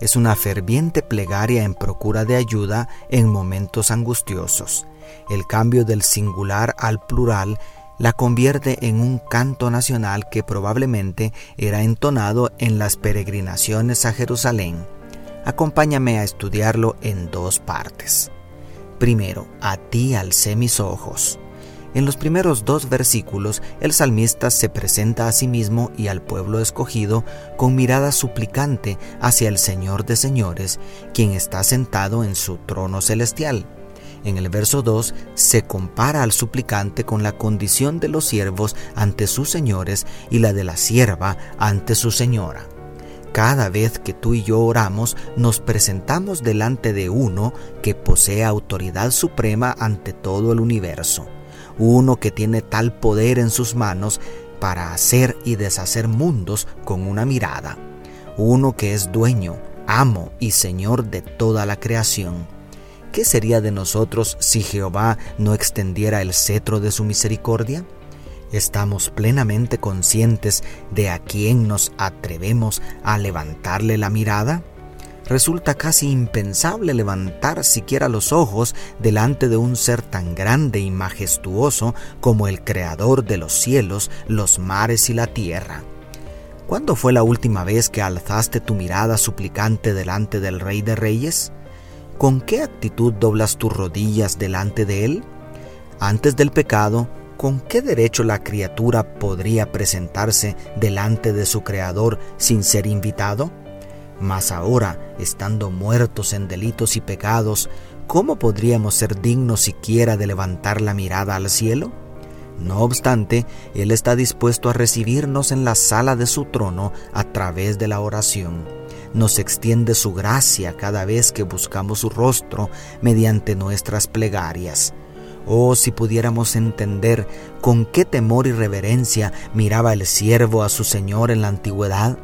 es una ferviente plegaria en procura de ayuda en momentos angustiosos. El cambio del singular al plural la convierte en un canto nacional que probablemente era entonado en las peregrinaciones a Jerusalén. Acompáñame a estudiarlo en dos partes. Primero, a ti alcé mis ojos. En los primeros dos versículos, el salmista se presenta a sí mismo y al pueblo escogido con mirada suplicante hacia el Señor de señores, quien está sentado en su trono celestial. En el verso 2 se compara al suplicante con la condición de los siervos ante sus señores y la de la sierva ante su señora. Cada vez que tú y yo oramos, nos presentamos delante de uno que posee autoridad suprema ante todo el universo uno que tiene tal poder en sus manos para hacer y deshacer mundos con una mirada, uno que es dueño, amo y señor de toda la creación. ¿Qué sería de nosotros si Jehová no extendiera el cetro de su misericordia? ¿Estamos plenamente conscientes de a quién nos atrevemos a levantarle la mirada? Resulta casi impensable levantar siquiera los ojos delante de un ser tan grande y majestuoso como el Creador de los cielos, los mares y la tierra. ¿Cuándo fue la última vez que alzaste tu mirada suplicante delante del Rey de Reyes? ¿Con qué actitud doblas tus rodillas delante de Él? Antes del pecado, ¿con qué derecho la criatura podría presentarse delante de su Creador sin ser invitado? Mas ahora, estando muertos en delitos y pecados, ¿cómo podríamos ser dignos siquiera de levantar la mirada al cielo? No obstante, Él está dispuesto a recibirnos en la sala de su trono a través de la oración. Nos extiende su gracia cada vez que buscamos su rostro mediante nuestras plegarias. Oh, si pudiéramos entender con qué temor y reverencia miraba el siervo a su Señor en la antigüedad,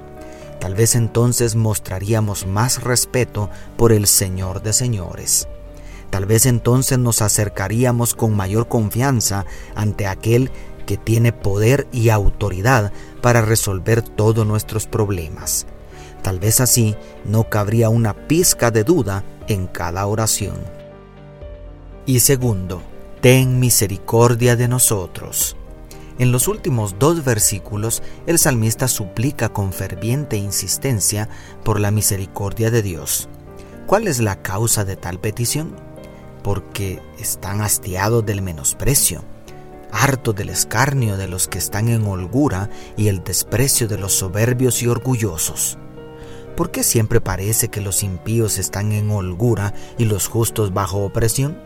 Tal vez entonces mostraríamos más respeto por el Señor de señores. Tal vez entonces nos acercaríamos con mayor confianza ante aquel que tiene poder y autoridad para resolver todos nuestros problemas. Tal vez así no cabría una pizca de duda en cada oración. Y segundo, ten misericordia de nosotros. En los últimos dos versículos, el salmista suplica con ferviente insistencia por la misericordia de Dios. ¿Cuál es la causa de tal petición? Porque están hastiados del menosprecio, hartos del escarnio de los que están en holgura y el desprecio de los soberbios y orgullosos. ¿Por qué siempre parece que los impíos están en holgura y los justos bajo opresión?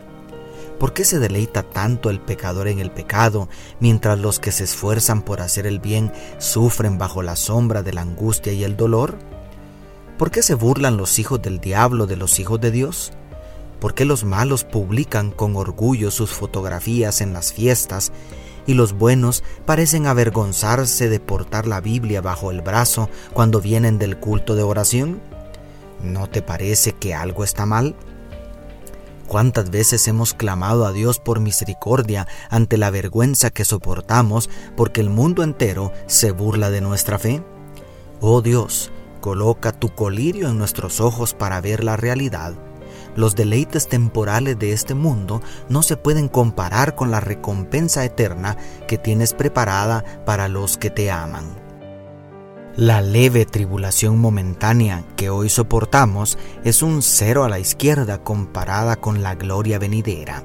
¿Por qué se deleita tanto el pecador en el pecado, mientras los que se esfuerzan por hacer el bien sufren bajo la sombra de la angustia y el dolor? ¿Por qué se burlan los hijos del diablo de los hijos de Dios? ¿Por qué los malos publican con orgullo sus fotografías en las fiestas y los buenos parecen avergonzarse de portar la Biblia bajo el brazo cuando vienen del culto de oración? ¿No te parece que algo está mal? ¿Cuántas veces hemos clamado a Dios por misericordia ante la vergüenza que soportamos porque el mundo entero se burla de nuestra fe? Oh Dios, coloca tu colirio en nuestros ojos para ver la realidad. Los deleites temporales de este mundo no se pueden comparar con la recompensa eterna que tienes preparada para los que te aman. La leve tribulación momentánea que hoy soportamos es un cero a la izquierda comparada con la gloria venidera.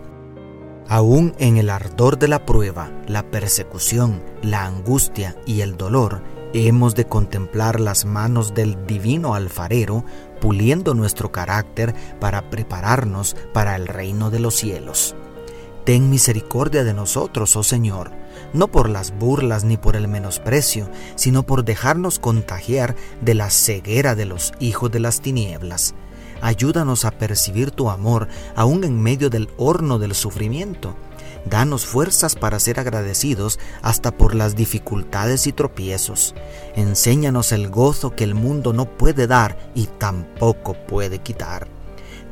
Aún en el ardor de la prueba, la persecución, la angustia y el dolor, hemos de contemplar las manos del divino alfarero puliendo nuestro carácter para prepararnos para el reino de los cielos. Ten misericordia de nosotros, oh Señor, no por las burlas ni por el menosprecio, sino por dejarnos contagiar de la ceguera de los hijos de las tinieblas. Ayúdanos a percibir tu amor aún en medio del horno del sufrimiento. Danos fuerzas para ser agradecidos hasta por las dificultades y tropiezos. Enséñanos el gozo que el mundo no puede dar y tampoco puede quitar.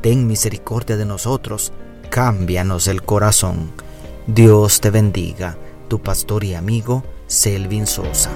Ten misericordia de nosotros, cámbianos el corazón. Dios te bendiga, tu pastor y amigo Selvin Sosa.